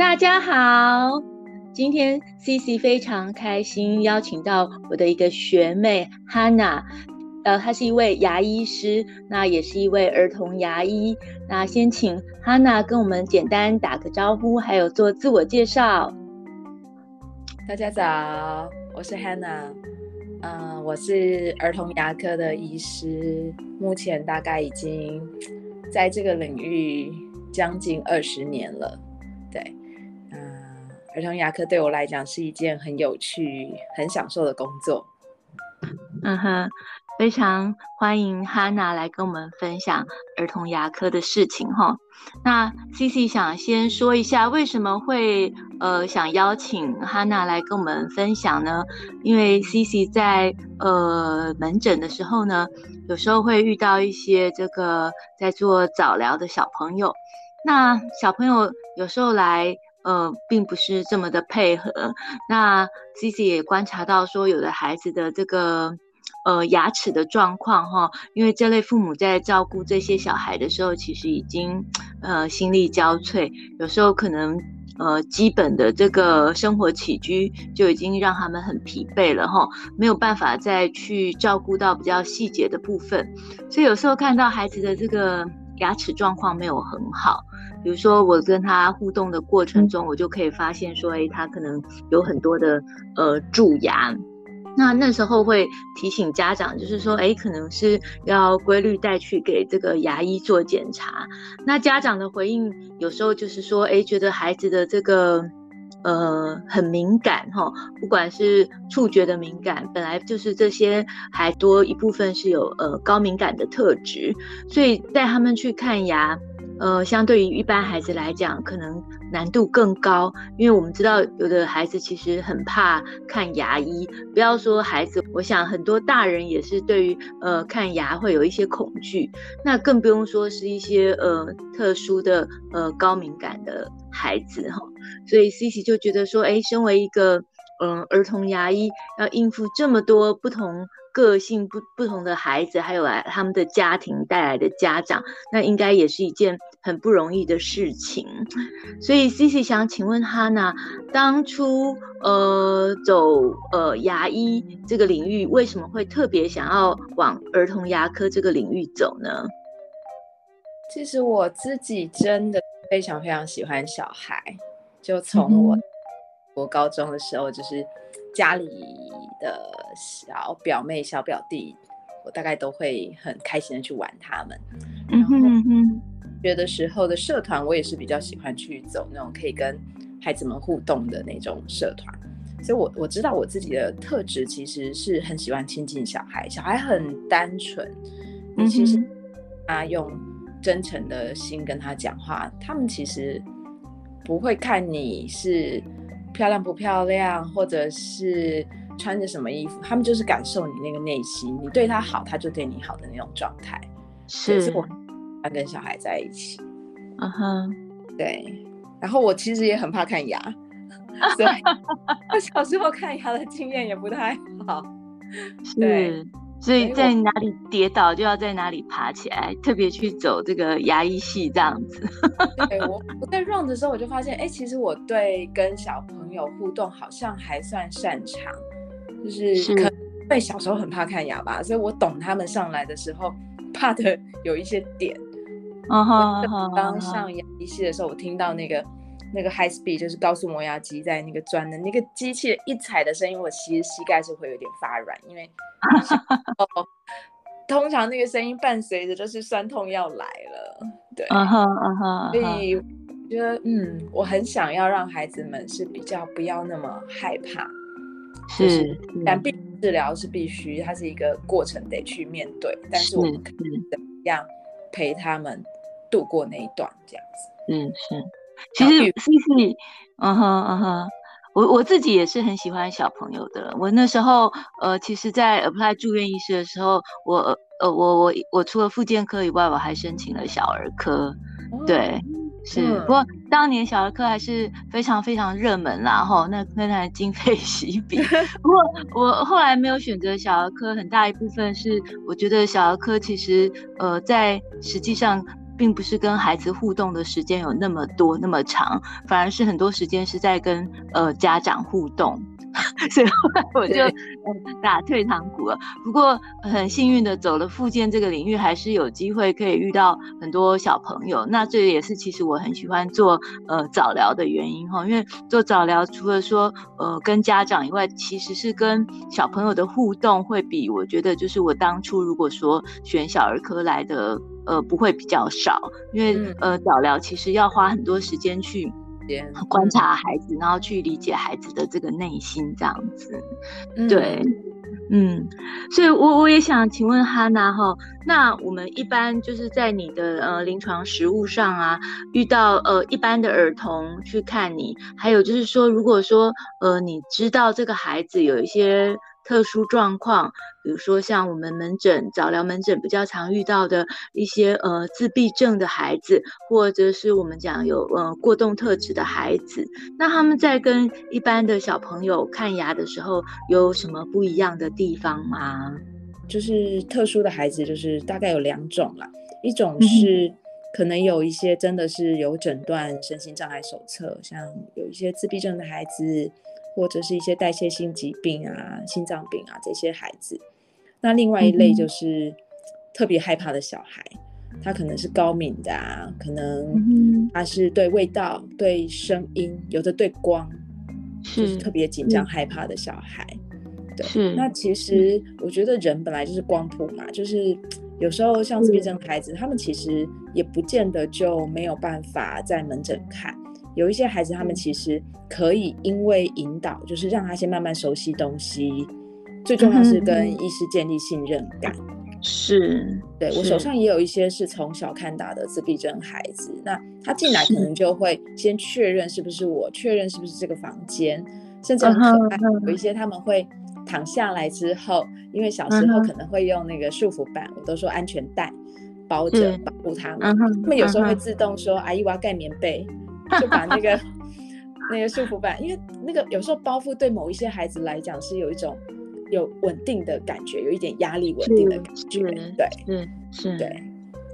大家好，今天 CC 非常开心邀请到我的一个学妹 Hannah，呃，她是一位牙医师，那也是一位儿童牙医。那先请 Hannah 跟我们简单打个招呼，还有做自我介绍。大家早，我是 Hannah，嗯、呃，我是儿童牙科的医师，目前大概已经在这个领域将近二十年了，对。儿童牙科对我来讲是一件很有趣、很享受的工作。嗯哼，非常欢迎哈娜来跟我们分享儿童牙科的事情哈。那 CC 想先说一下，为什么会呃想邀请哈娜来跟我们分享呢？因为 CC 在呃门诊的时候呢，有时候会遇到一些这个在做早疗的小朋友，那小朋友有时候来。呃，并不是这么的配合。那 CC 也观察到说，有的孩子的这个呃牙齿的状况哈，因为这类父母在照顾这些小孩的时候，其实已经呃心力交瘁，有时候可能呃基本的这个生活起居就已经让他们很疲惫了哈，没有办法再去照顾到比较细节的部分，所以有时候看到孩子的这个牙齿状况没有很好。比如说，我跟他互动的过程中，我就可以发现说，哎，他可能有很多的呃蛀牙。那那时候会提醒家长，就是说，哎，可能是要规律带去给这个牙医做检查。那家长的回应有时候就是说，哎，觉得孩子的这个呃很敏感哈，不管是触觉的敏感，本来就是这些还多一部分是有呃高敏感的特质，所以带他们去看牙。呃，相对于一般孩子来讲，可能难度更高，因为我们知道有的孩子其实很怕看牙医，不要说孩子，我想很多大人也是对于呃看牙会有一些恐惧，那更不用说是一些呃特殊的呃高敏感的孩子哈，所以 Cici 就觉得说，哎，身为一个嗯、儿童牙医，要应付这么多不同。个性不不同的孩子，还有来他们的家庭带来的家长，那应该也是一件很不容易的事情。所以，Cici 想请问 Hannah，当初呃走呃牙医这个领域，为什么会特别想要往儿童牙科这个领域走呢？其实我自己真的非常非常喜欢小孩，就从我我高中的时候，就是家里。的小表妹、小表弟，我大概都会很开心的去玩他们。然后学的时候的社团，我也是比较喜欢去走那种可以跟孩子们互动的那种社团。所以我我知道我自己的特质其实是很喜欢亲近小孩，小孩很单纯，你其实啊用真诚的心跟他讲话，他们其实不会看你是漂亮不漂亮，或者是。穿着什么衣服，他们就是感受你那个内心，你对他好，他就对你好的那种状态。是，是我要跟小孩在一起。嗯哼，对。然后我其实也很怕看牙，所以我小时候看牙的经验也不太好。对，所以在哪里跌倒就要在哪里爬起来，特别去走这个牙医系这样子。对，我我在 run 的时候，我就发现，哎，其实我对跟小朋友互动好像还算擅长。就是可能因为小时候很怕看牙吧，所以我懂他们上来的时候怕的有一些点。嗯哼，刚上牙医系的时候，我听到那个那个 high speed 就是高速磨牙机在那个钻的那个机器一踩的声音，我其实膝盖是会有点发软，因为 哦通常那个声音伴随着就是酸痛要来了。对，嗯哼嗯哼，所以我觉得嗯，我很想要让孩子们是比较不要那么害怕。是，是，但病治疗是必须，它是一个过程，得去面对。但是我们可以怎么样陪他们度过那一段这样子？嗯，是。其实 CC，嗯哼嗯哼，我我自己也是很喜欢小朋友的。我那时候，呃，其实，在 apply 住院医师的时候，我呃我我我除了复健科以外，我还申请了小儿科，哦、对。是，不过当年小儿科还是非常非常热门啦，吼，那那台经费 喜比。不过我后来没有选择小儿科，很大一部分是我觉得小儿科其实呃在实际上并不是跟孩子互动的时间有那么多那么长，反而是很多时间是在跟呃家长互动。所以后来我就打退堂鼓了。不过很幸运的走了复健这个领域，还是有机会可以遇到很多小朋友。那这也是其实我很喜欢做呃早疗的原因哈，因为做早疗除了说呃跟家长以外，其实是跟小朋友的互动会比我觉得就是我当初如果说选小儿科来的呃不会比较少，因为呃早疗其实要花很多时间去。观察孩子，然后去理解孩子的这个内心，这样子，对，嗯，所以我我也想请问哈娜哈，那我们一般就是在你的呃临床实务上啊，遇到呃一般的儿童去看你，还有就是说，如果说呃你知道这个孩子有一些。特殊状况，比如说像我们门诊早疗门诊比较常遇到的一些呃自闭症的孩子，或者是我们讲有呃过动特质的孩子，那他们在跟一般的小朋友看牙的时候有什么不一样的地方吗？就是特殊的孩子，就是大概有两种啦，一种是可能有一些真的是有诊断身心障碍手册，像有一些自闭症的孩子。或者是一些代谢性疾病啊、心脏病啊这些孩子，那另外一类就是特别害怕的小孩，他可能是高敏的啊，可能他是对味道、对声音，有的对光，就是特。别紧张害怕的小孩。对，那其。实我觉得人本来就是光谱嘛，就是有时候像自闭症孩子，他们其实也不见得就没有办法在门诊看。有一些孩子，他们其实可以因为引导，就是让他先慢慢熟悉东西，最重要是跟医师建立信任感。是，对，我手上也有一些是从小看大的自闭症孩子，那他进来可能就会先确认是不是我，确认是不是这个房间，甚至很可爱。有一些他们会躺下来之后，因为小时候可能会用那个束缚板，我都说安全带包着保护他们，他们有时候会自动说：“阿姨，我要盖棉被。”就把那个那个束缚板，因为那个有时候包袱对某一些孩子来讲是有一种有稳定的感觉，有一点压力稳定的感觉，对，嗯是，对，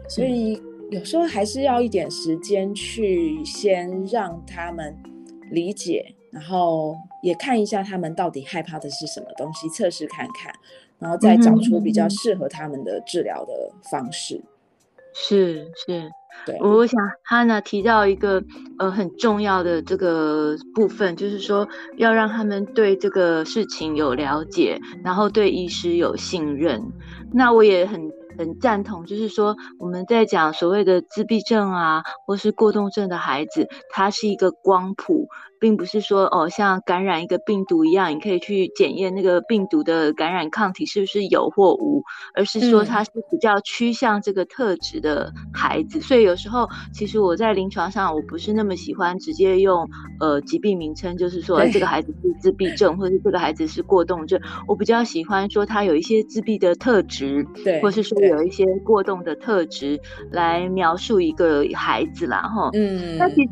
所以有时候还是要一点时间去先让他们理解，然后也看一下他们到底害怕的是什么东西，测试看看，然后再找出比较适合他们的治疗的方式。是是。我想哈娜提到一个呃很重要的这个部分，就是说要让他们对这个事情有了解，然后对医师有信任。那我也很很赞同，就是说我们在讲所谓的自闭症啊，或是过动症的孩子，他是一个光谱。并不是说哦，像感染一个病毒一样，你可以去检验那个病毒的感染抗体是不是有或无，而是说他是比较趋向这个特质的孩子。嗯、所以有时候，其实我在临床上，我不是那么喜欢直接用呃疾病名称，就是说这个孩子是自闭症，或者是这个孩子是过动症。我比较喜欢说他有一些自闭的特质，对，或是说有一些过动的特质来描述一个孩子啦，哈。嗯，那其实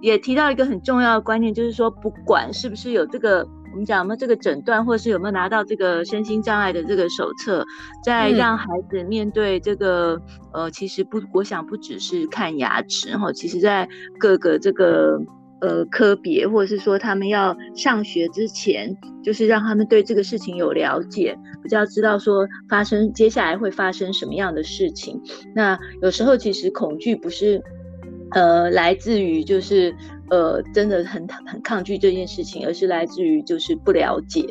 也提到一个很重要的观念。就是说，不管是不是有这个，我们讲有没有这个诊断，或者是有没有拿到这个身心障碍的这个手册，在让孩子面对这个，呃，其实不，我想不只是看牙齿哈，其实在各个这个呃科别，或者是说他们要上学之前，就是让他们对这个事情有了解，比较知道说发生接下来会发生什么样的事情。那有时候其实恐惧不是，呃，来自于就是。呃，真的很很抗拒这件事情，而是来自于就是不了解，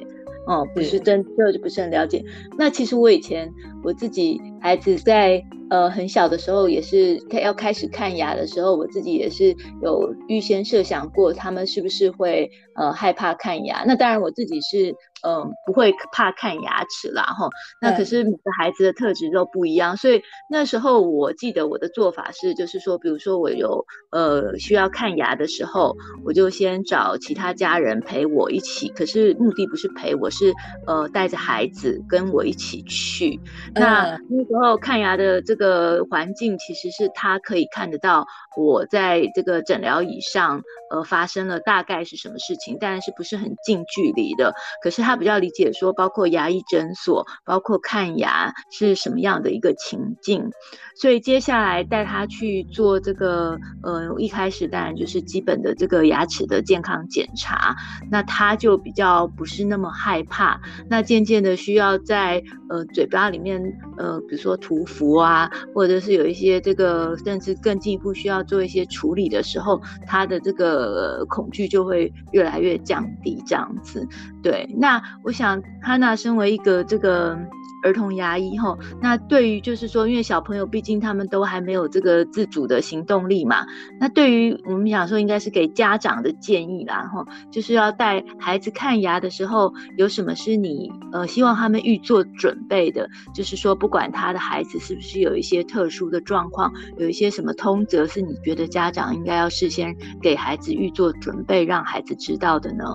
哦，不是真的就不是很了解。那其实我以前我自己孩子在呃很小的时候，也是要开始看牙的时候，我自己也是有预先设想过他们是不是会呃害怕看牙。那当然我自己是。嗯，不会怕看牙齿啦，哈。那可是每个孩子的特质都不一样，所以那时候我记得我的做法是，就是说，比如说我有呃需要看牙的时候，我就先找其他家人陪我一起。可是目的不是陪我，是呃带着孩子跟我一起去。那那时候看牙的这个环境，其实是他可以看得到我在这个诊疗椅上呃发生了大概是什么事情，但是不是很近距离的。可是他。他比较理解说，包括牙医诊所，包括看牙是什么样的一个情境。所以接下来带他去做这个，呃，一开始当然就是基本的这个牙齿的健康检查，那他就比较不是那么害怕。那渐渐的需要在呃嘴巴里面，呃，比如说屠夫啊，或者是有一些这个，甚至更进一步需要做一些处理的时候，他的这个恐惧就会越来越降低，这样子。对，那我想哈娜身为一个这个。儿童牙医吼，那对于就是说，因为小朋友毕竟他们都还没有这个自主的行动力嘛，那对于我们想说，应该是给家长的建议啦吼，就是要带孩子看牙的时候，有什么是你呃希望他们预做准备的？就是说，不管他的孩子是不是有一些特殊的状况，有一些什么通则是你觉得家长应该要事先给孩子预做准备，让孩子知道的呢？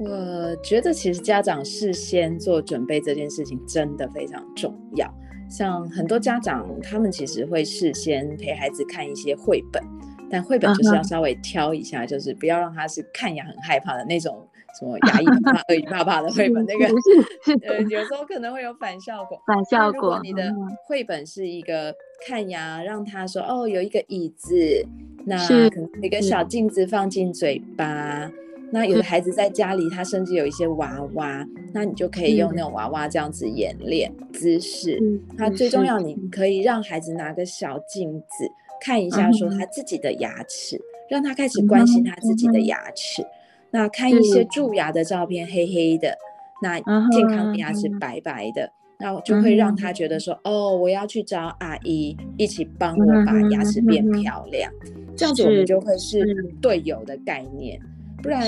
我觉得其实家长事先做准备这件事情真的非常重要。像很多家长，他们其实会事先陪孩子看一些绘本，但绘本就是要稍微挑一下，就是不要让他是看牙很害怕的那种，什么牙医怕、鳄鱼怕怕的绘本。那个呃，有时候可能会有反效果。反效果。如果你的绘本是一个看牙，让他说哦，有一个椅子，那可能一个小镜子放进嘴巴。那有的孩子在家里，他甚至有一些娃娃，那你就可以用那种娃娃这样子演练姿势。那最重要，你可以让孩子拿个小镜子看一下，说他自己的牙齿，让他开始关心他自己的牙齿。那看一些蛀牙的照片，黑黑的，那健康的牙齿白白的，那就会让他觉得。说，哦，我要去找阿姨一起帮我把牙齿变漂亮。这样子我们就会是。队友的概念。不然，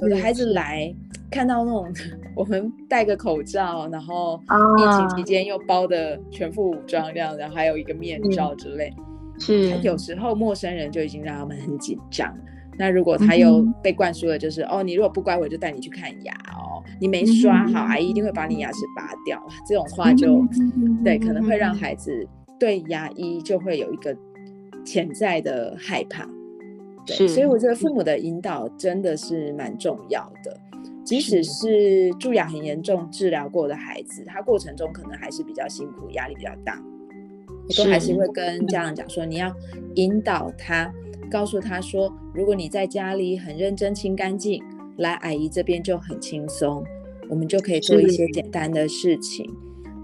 有的孩子来看到那种 我们戴个口罩，然后疫情期间又包的全副武装这样，然后还有一个面罩之类，是。有时候陌生人就已经让他们很紧张。那如果他又被灌输了，就是、嗯、哦，你如果不乖，我就带你去看牙哦。你没刷好，阿姨一定会把你牙齿拔掉。这种话就对，可能会让孩子对牙医就会有一个潜在的害怕。对，所以我觉得父母的引导真的是蛮重要的。即使是蛀牙很严重、治疗过的孩子，他过程中可能还是比较辛苦、压力比较大，我都还是会跟家长讲说，你要引导他，告诉他说，如果你在家里很认真清干净，来阿姨这边就很轻松，我们就可以做一些简单的事情。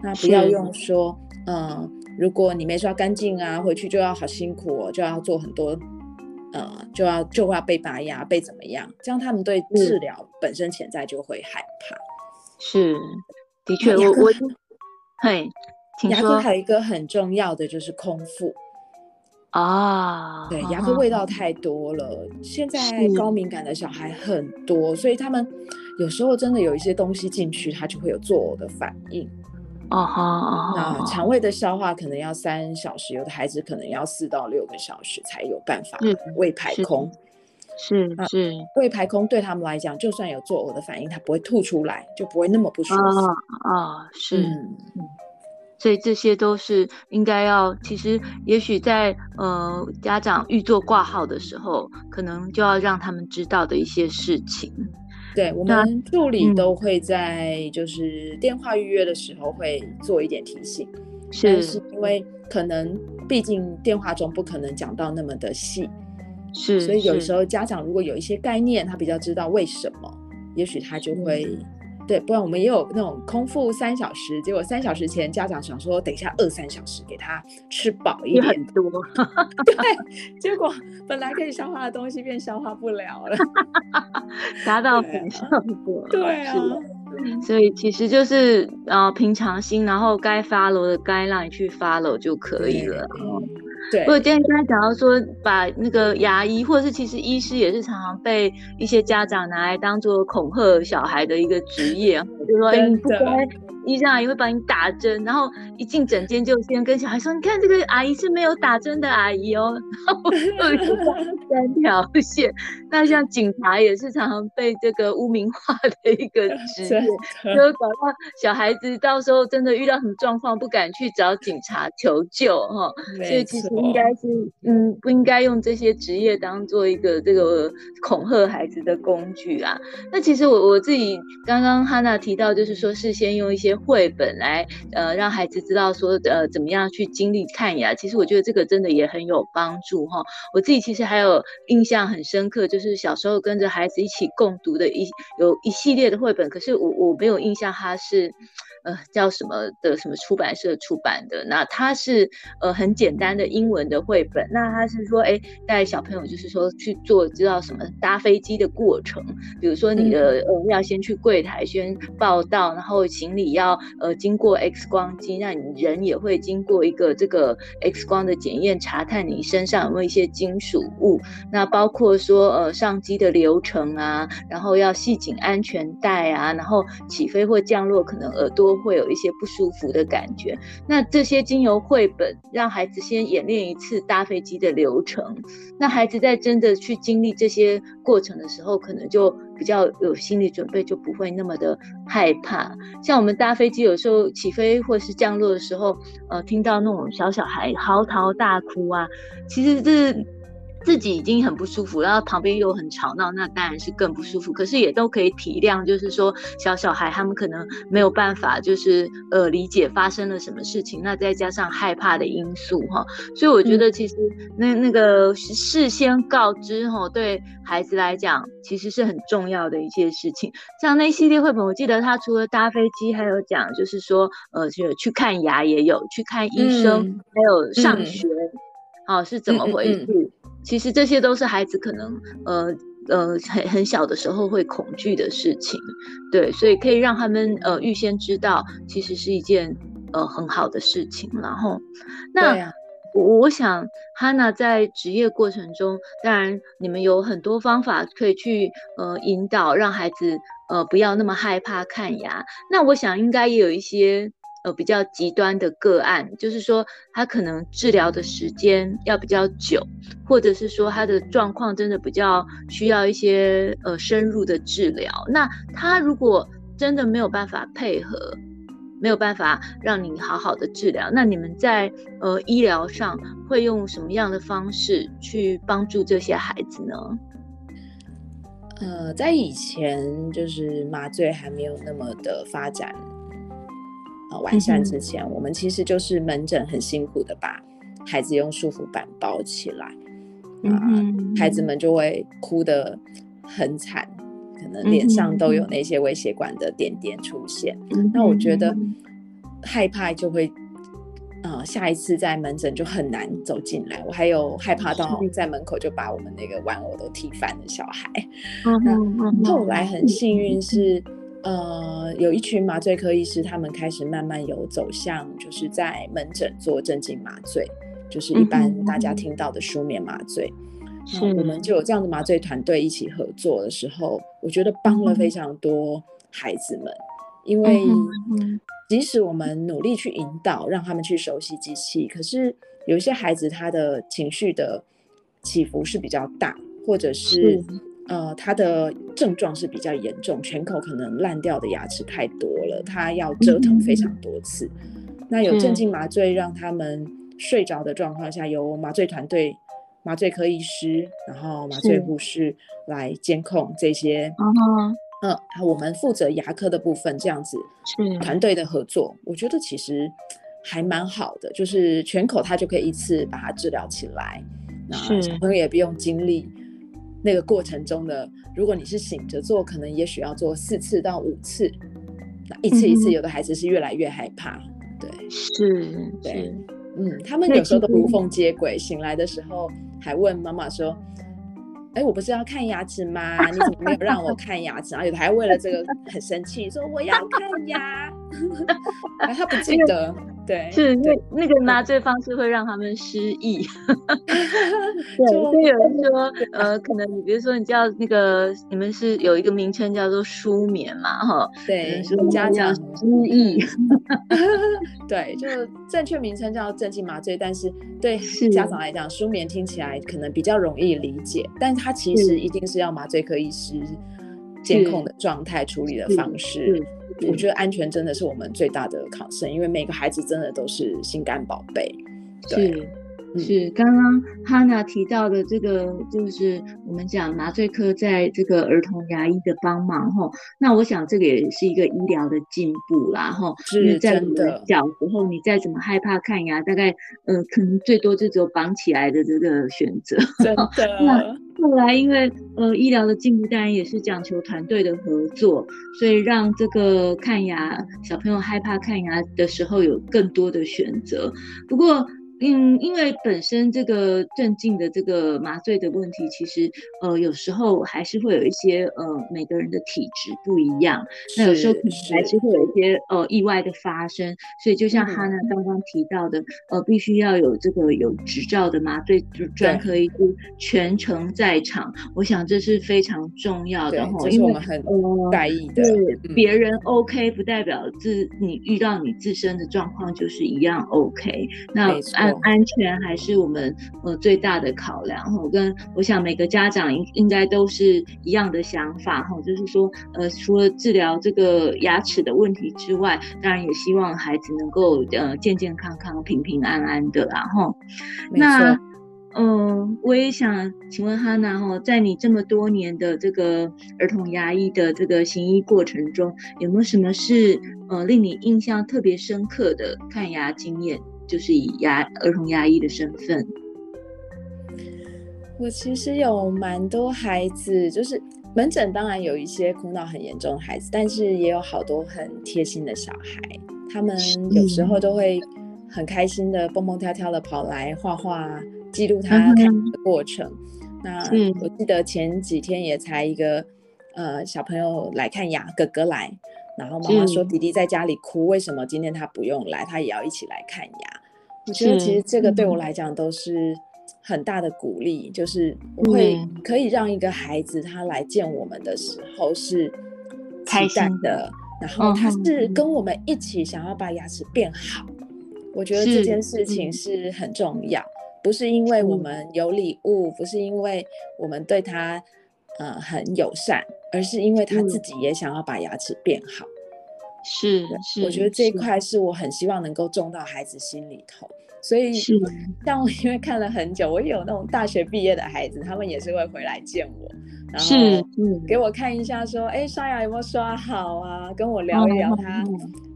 那不要用说，嗯，如果你没刷干净啊，回去就要好辛苦哦，就要做很多。呃，就要就要被拔牙，被怎么样？这样他们对治疗本身潜在就会害怕。是，的确，我我，嘿，牙科还有一个很重要的就是空腹啊，对，牙科味道太多了，现在高敏感的小孩很多，所以他们有时候真的有一些东西进去，他就会有作呕的反应。哦哈，那肠胃的消化可能要三小时，有的孩子可能要四到六个小时才有办法胃排空。是是，胃排空对他们来讲，就算有作呕的反应，他不会吐出来，就不会那么不舒服。啊，是，所以这些都是应该要，其实也许在呃家长预做挂号的时候，可能就要让他们知道的一些事情。对，我们助理都会在就是电话预约的时候会做一点提醒，是，是。因为可能毕竟电话中不可能讲到那么的细，是，所以有时候家长如果有一些概念，他比较知道为什么，也许他就会。对，不然我们也有那种空腹三小时，结果三小时前家长想说等一下饿三小时给他吃饱一点，很多，对，结果本来可以消化的东西变消化不了了，达到反效果，对啊，所以其实就是呃平常心，然后该 follow 的该让你去 follow 就可以了。对，我今天刚才讲到说，把那个牙医，或者是其实医师也是常常被一些家长拿来当做恐吓小孩的一个职业，就说哎，你不乖，医生阿姨会帮你打针，然后一进诊间就先跟小孩说：“你看这个阿姨是没有打针的阿姨哦。”三条线。那像警察也是常常被这个污名化的一个职业，就搞到小孩子到时候真的遇到什么状况不敢去找警察求救哈。所以其实应该是嗯，不应该用这些职业当做一个这个恐吓孩子的工具啊。那其实我我自己刚刚哈娜提到，就是说事先用一些绘本来呃让孩子知道说呃怎么样去经历看牙。其实我觉得这个真的也很有帮助哈。我自己其实还有印象很深刻，就是小时候跟着孩子一起共读的一有一系列的绘本，可是我我没有印象它是。呃，叫什么的什么出版社出版的？那它是呃很简单的英文的绘本。那它是说，哎，带小朋友就是说去做知道什么搭飞机的过程，比如说你的呃要先去柜台先报到，然后行李要呃经过 X 光机，那你人也会经过一个这个 X 光的检验，查看你身上有没有一些金属物。那包括说呃上机的流程啊，然后要系紧安全带啊，然后起飞或降落可能耳朵。会有一些不舒服的感觉。那这些经由绘本让孩子先演练一次搭飞机的流程，那孩子在真的去经历这些过程的时候，可能就比较有心理准备，就不会那么的害怕。像我们搭飞机有时候起飞或是降落的时候，呃，听到那种小小孩嚎啕大哭啊，其实这。自己已经很不舒服，然后旁边又很吵闹，那当然是更不舒服。可是也都可以体谅，就是说小小孩他们可能没有办法，就是呃理解发生了什么事情。那再加上害怕的因素哈，所以我觉得其实那那个事先告知哈，对孩子来讲其实是很重要的一件事情。像那系列绘本，我记得他除了搭飞机，还有讲就是说呃去去看牙也有，去看医生，嗯、还有上学，哦、嗯、是怎么回事？其实这些都是孩子可能呃呃很很小的时候会恐惧的事情，对，所以可以让他们呃预先知道，其实是一件呃很好的事情。然后，那我、想哈娜在职业过程中，当然你们有很多方法可以去呃引导，让孩子呃不要那么害怕看牙。那我想应该也有一些。呃，比较极端的个案，就是说他可能治疗的时间要比较久，或者是说他的状况真的比较需要一些呃深入的治疗。那他如果真的没有办法配合，没有办法让你好好的治疗，那你们在呃医疗上会用什么样的方式去帮助这些孩子呢？呃，在以前就是麻醉还没有那么的发展。完善之前，嗯、我们其实就是门诊很辛苦的把孩子用束缚板包起来，嗯、啊，孩子们就会哭得很惨，可能脸上都有那些微血管的点点出现。嗯、那我觉得害怕就会，呃，下一次在门诊就很难走进来。我还有害怕到在门口就把我们那个玩偶都踢翻的小孩。后来很幸运是。呃，有一群麻醉科医师，他们开始慢慢有走向，就是在门诊做镇静麻醉，就是一般大家听到的舒眠麻醉。我们就有这样的麻醉团队一起合作的时候，我觉得帮了非常多孩子们，因为即使我们努力去引导，让他们去熟悉机器，可是有一些孩子他的情绪的起伏是比较大，或者是。呃，他的症状是比较严重，全口可能烂掉的牙齿太多了，他要折腾非常多次。嗯、那有镇静麻醉，让他们睡着的状况下，由麻醉团队、麻醉科医师，然后麻醉护士来监控这些。嗯嗯，我们负责牙科的部分，这样子是团队的合作，我觉得其实还蛮好的，就是全口他就可以一次把它治疗起来，那小朋友也不用经历。那个过程中的，如果你是醒着做，可能也许要做四次到五次，那一次一次，有的孩子是越来越害怕。嗯、对，是，对，嗯，他们有时候都无缝接轨，醒来的时候还问妈妈说：“哎，我不是要看牙齿吗？你怎么没有让我 看牙齿？”然后有的还为了这个很生气，说：“我要看牙。”他不记得。对，是那那个麻醉方式会让他们失忆。对，所以有人说，呃，可能你比如说你叫那个你们是有一个名称叫做舒眠嘛，哈，对，说家长失忆。对，就正确名称叫镇静麻醉，但是对家长来讲，舒眠听起来可能比较容易理解，但它其实一定是要麻醉科医师监控的状态处理的方式。我觉得安全真的是我们最大的考生因为每个孩子真的都是心肝宝贝。对。是刚刚哈娜提到的这个，就是我们讲麻醉科在这个儿童牙医的帮忙哈。那我想这个也是一个医疗的进步啦哈。是真的。小时候你再怎么害怕看牙，大概呃可能最多就只有绑起来的这个选择。真 的。那后来因为呃医疗的进步，当然也是讲求团队的合作，所以让这个看牙小朋友害怕看牙的时候有更多的选择。不过。嗯，因为本身这个镇静的这个麻醉的问题，其实呃有时候还是会有一些呃每个人的体质不一样，那有时候可能还是会有一些呃意外的发生，所以就像哈娜刚刚提到的，呃必须要有这个有执照的麻醉专科医师全程在场，我想这是非常重要的哈，因为我们很在意的，对别人 OK 不代表自你遇到你自身的状况就是一样 OK，那按。安全还是我们呃最大的考量哈，跟我想每个家长应应该都是一样的想法哈，就是说呃除了治疗这个牙齿的问题之外，当然也希望孩子能够呃健健康康、平平安安的啦哈。那嗯、呃，我也想请问哈娜哈，在你这么多年的这个儿童牙医的这个行医过程中，有没有什么是呃令你印象特别深刻的看牙经验？就是以牙儿童牙医的身份，我其实有蛮多孩子，就是门诊当然有一些哭闹很严重的孩子，但是也有好多很贴心的小孩，他们有时候都会很开心的蹦蹦跳跳的跑来画画，记录他看的过程。嗯、那我记得前几天也才一个呃小朋友来看牙，哥哥来。然后妈妈说：“弟弟在家里哭，为什么今天他不用来？他也要一起来看牙。”我觉得其实这个对我来讲都是很大的鼓励，就是我会可以让一个孩子他来见我们的时候是开心的，然后他是跟我们一起想要把牙齿变好。我觉得这件事情是很重要，不是因为我们有礼物，不是因为我们对他呃很友善。而是因为他自己也想要把牙齿变好，是是，我觉得这一块是我很希望能够种到孩子心里头。所以，像我因为看了很久，我也有那种大学毕业的孩子，他们也是会回来见我，然后给我看一下，说，哎，刷牙有没有刷好啊？跟我聊一聊他，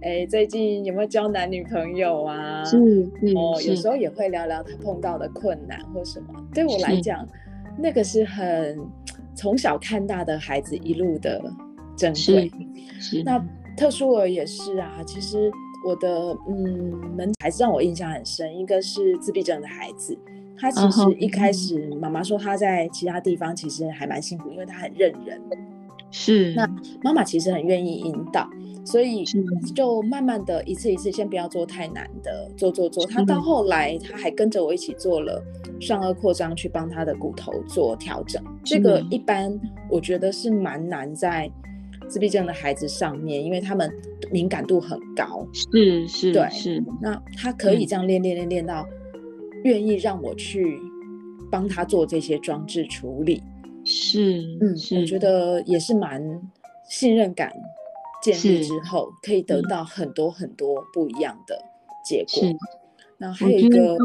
哎，最近有没有交男女朋友啊？是，哦，有时候也会聊聊他碰到的困难或什么。对我来讲，那个是很。从小看大的孩子一路的珍贵，那特殊儿也是啊。其实我的嗯门孩子让我印象很深，一个是自闭症的孩子，他其实一开始妈妈说他在其他地方其实还蛮辛苦，因为他很认人。是，那妈妈其实很愿意引导，所以就慢慢的一次一次，先不要做太难的，做做做。他到后来他还跟着我一起做了上颚扩张，去帮他的骨头做调整。这个一般我觉得是蛮难在自闭症的孩子上面，因为他们敏感度很高。是是，对是。那他可以这样练练练练到愿意让我去帮他做这些装置处理。是，嗯，我觉得也是蛮信任感建立之后，可以得到很多很多不一样的结果。然后还有一个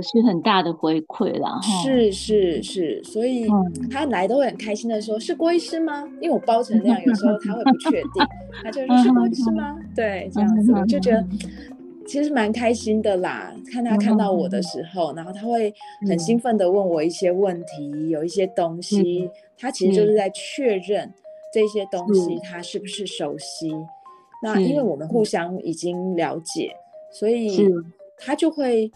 是很大的回馈啦，是是是，所以他来都会很开心的说：“是郭医师吗？”因为我包成那样，有时候他会不确定，他就说：“是郭医师吗？”对，这样子我就觉得。其实蛮开心的啦，看他看到我的时候，嗯、然后他会很兴奋的问我一些问题，嗯、有一些东西，嗯、他其实就是在确认这些东西他是不是熟悉。嗯、那因为我们互相已经了解，所以他就会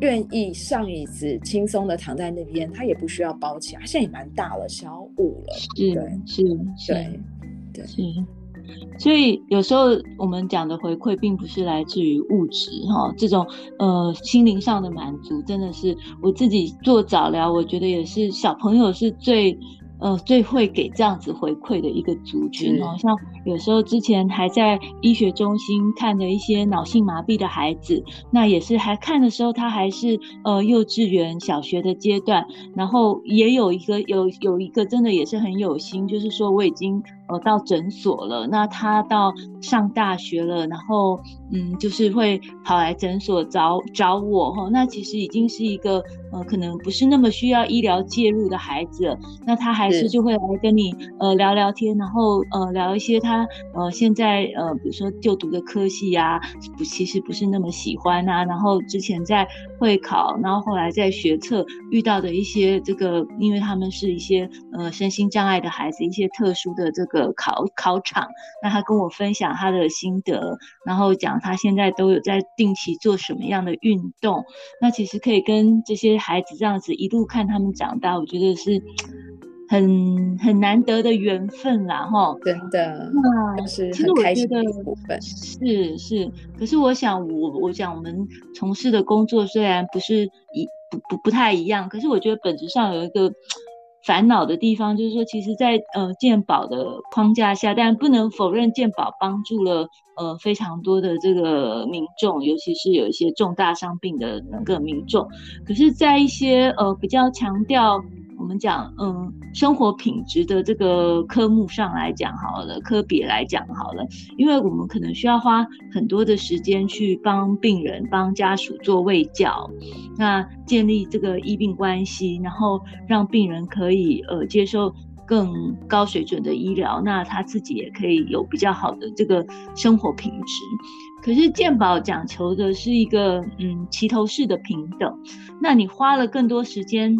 愿意上椅子，轻松的躺在那边，他也不需要包起来。他现在也蛮大了，小五了，是对，是，对，对，是。所以有时候我们讲的回馈，并不是来自于物质哈，这种呃心灵上的满足，真的是我自己做早疗，我觉得也是小朋友是最。呃，最会给这样子回馈的一个族群哦，像有时候之前还在医学中心看的一些脑性麻痹的孩子，那也是还看的时候，他还是呃幼稚园、小学的阶段，然后也有一个有有一个真的也是很有心，就是说我已经。呃，到诊所了，那他到上大学了，然后嗯，就是会跑来诊所找找我哈。那其实已经是一个呃，可能不是那么需要医疗介入的孩子了，那他还是就会来跟你呃聊聊天，然后呃聊一些他他呃现在呃，比如说就读的科系呀，不其实不是那么喜欢啊，然后之前在会考，然后后来在学测遇到的一些这个，因为他们是一些呃身心障碍的孩子，一些特殊的这个。考考场，那他跟我分享他的心得，然后讲他现在都有在定期做什么样的运动。那其实可以跟这些孩子这样子一路看他们长大，我觉得是很很难得的缘分啦，哈，真的。那是很开心的部分，是是。可是我想我，我我讲我们从事的工作虽然不是一不不不太一样，可是我觉得本质上有一个。烦恼的地方就是说，其实在，在呃鉴宝的框架下，但不能否认鉴宝帮助了呃非常多的这个民众，尤其是有一些重大伤病的那个民众。可是，在一些呃比较强调。我们讲，嗯，生活品质的这个科目上来讲好了，科别来讲好了，因为我们可能需要花很多的时间去帮病人、帮家属做卫教，那建立这个医病关系，然后让病人可以呃接受更高水准的医疗，那他自己也可以有比较好的这个生活品质。可是健保讲求的是一个嗯齐头式的平等，那你花了更多时间。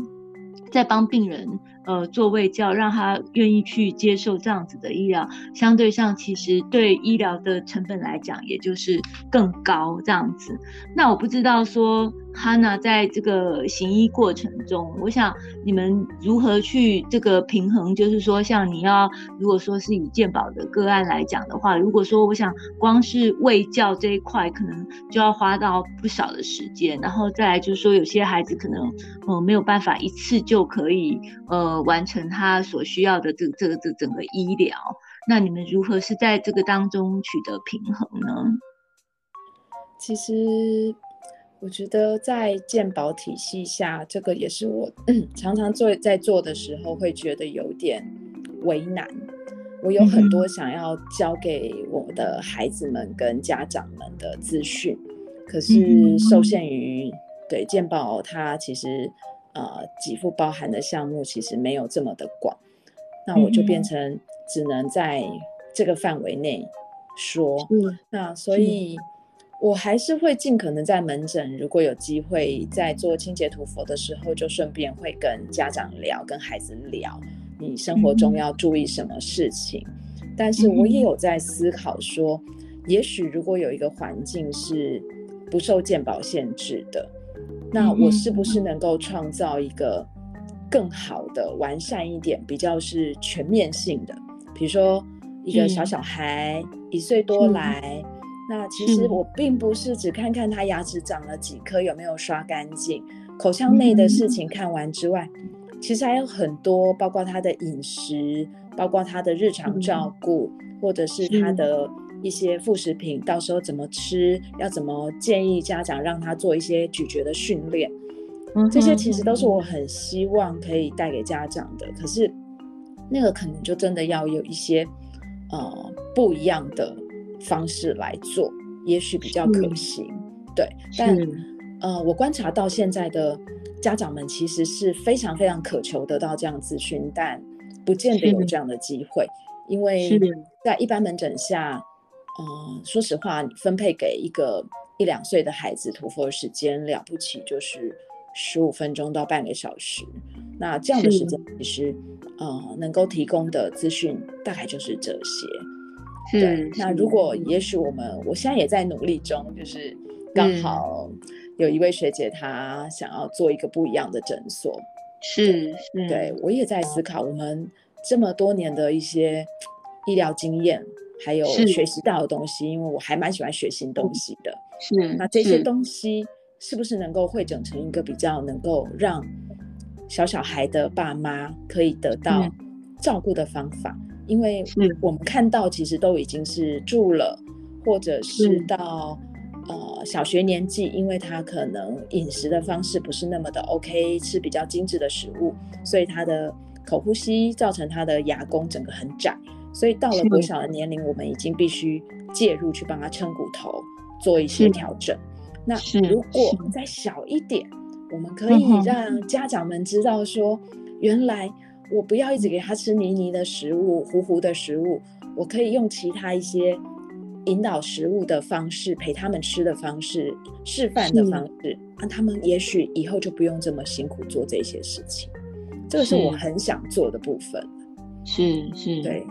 在帮病人呃做卫教，让他愿意去接受这样子的医疗，相对上其实对医疗的成本来讲，也就是更高这样子。那我不知道说。哈娜在这个行医过程中，我想你们如何去这个平衡？就是说，像你要如果说是以健保的个案来讲的话，如果说我想光是卫教这一块，可能就要花到不少的时间。然后再来就是说，有些孩子可能呃没有办法一次就可以呃完成他所需要的这这个这整个医疗。那你们如何是在这个当中取得平衡呢？其实。我觉得在健保体系下，这个也是我、嗯、常常做在做的时候会觉得有点为难。我有很多想要教给我的孩子们跟家长们的资讯，可是受限于对健保，它其实呃给付包含的项目其实没有这么的广，那我就变成只能在这个范围内说。那所以。我还是会尽可能在门诊，如果有机会在做清洁涂佛的时候，就顺便会跟家长聊，跟孩子聊，你生活中要注意什么事情。但是我也有在思考说，也许如果有一个环境是不受健保限制的，那我是不是能够创造一个更好的、完善一点、比较是全面性的？比如说一个小小孩一岁多来。那其实我并不是只看看他牙齿长了几颗，有没有刷干净，口腔内的事情。看完之外，嗯、其实还有很多，包括他的饮食，包括他的日常照顾，嗯、或者是他的一些副食品，到时候怎么吃，要怎么建议家长让他做一些咀嚼的训练，嗯、这些其实都是我很希望可以带给家长的。可是那个可能就真的要有一些呃不一样的。方式来做，也许比较可行，对。但呃，我观察到现在的家长们其实是非常非常渴求得到这样资讯，但不见得有这样的机会，因为在一般门诊下，嗯、呃，说实话，分配给一个一两岁的孩子涂氟的时间了不起就是十五分钟到半个小时，那这样的时间其实呃能够提供的资讯大概就是这些。对，那如果。也许我们，我现在也在努力中，就是刚好有一位学姐她想要做一个不一样的诊所，是，对，我也在思考，我们这么多年的一些医疗经验，还有学习到的东西，因为我还蛮喜欢学新东西的。是，那这些东西是不是能够汇整成一个比较能够让小小孩的爸妈可以得到照顾的方法？因为我们看到其实都已经是住了，或者是到呃小学年纪，因为他可能饮食的方式不是那么的 OK，吃比较精致的食物，所以他的口呼吸造成他的牙弓整个很窄。所以到了国小的年龄，我们已经必须介入去帮他撑骨头，做一些调整。那如果再小一点，我们可以让家长们知道说，原来我不要一直给他吃泥泥的食物、糊糊的食物，我可以用其他一些引导食物的方式，陪他们吃的方式、示范的方式，让他们也许以后就不用这么辛苦做这些事情。这个是我很想做的部分。是是，对。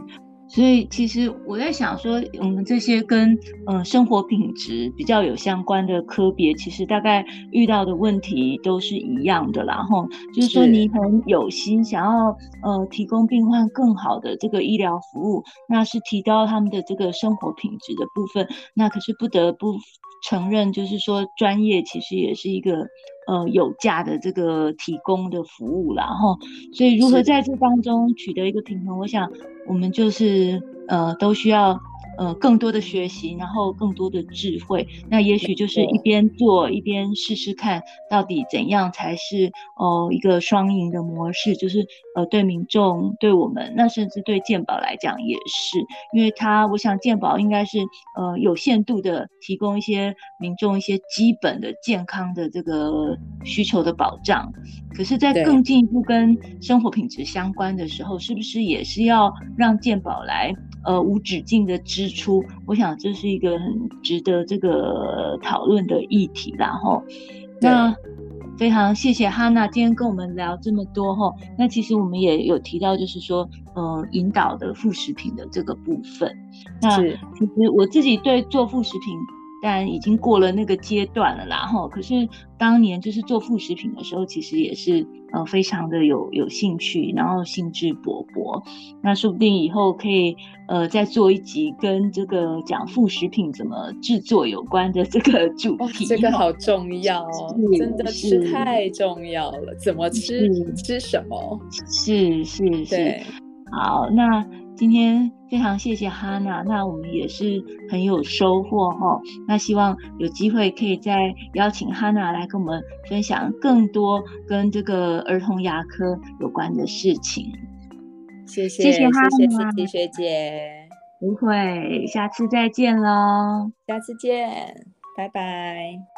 所以其实我在想说，我们这些跟嗯、呃、生活品质比较有相关的科别，其实大概遇到的问题都是一样的啦。然后就是说，你很有心想要呃提供病患更好的这个医疗服务，那是提高他们的这个生活品质的部分。那可是不得不承认，就是说专业其实也是一个呃有价的这个提供的服务啦。然后所以如何在这当中取得一个平衡，我想。我们就是呃，都需要呃更多的学习，然后更多的智慧。那也许就是一边做一边试试看，到底怎样才是哦、呃、一个双赢的模式，就是呃对民众、对我们，那甚至对健保来讲也是，因为它我想健保应该是呃有限度的提供一些民众一些基本的健康的这个需求的保障。可是，在更进一步跟生活品质相关的时候，是不是也是要让健保来呃无止境的支出？我想这是一个很值得这个讨论的议题。然后，那非常谢谢哈娜今天跟我们聊这么多哈。那其实我们也有提到，就是说，呃，引导的副食品的这个部分。那其实我自己对做副食品。但已经过了那个阶段了啦，吼！可是当年就是做副食品的时候，其实也是呃非常的有有兴趣，然后兴致勃勃。那说不定以后可以呃再做一集跟这个讲副食品怎么制作有关的这个主题。这个好重要哦，真的是太重要了。怎么吃？吃什么？是是是。对好，那。今天非常谢谢哈娜，那我们也是很有收获哈。那希望有机会可以再邀请哈娜来跟我们分享更多跟这个儿童牙科有关的事情。谢谢，谢谢哈娜，谢谢学姐。不会，下次再见喽。下次见，拜拜。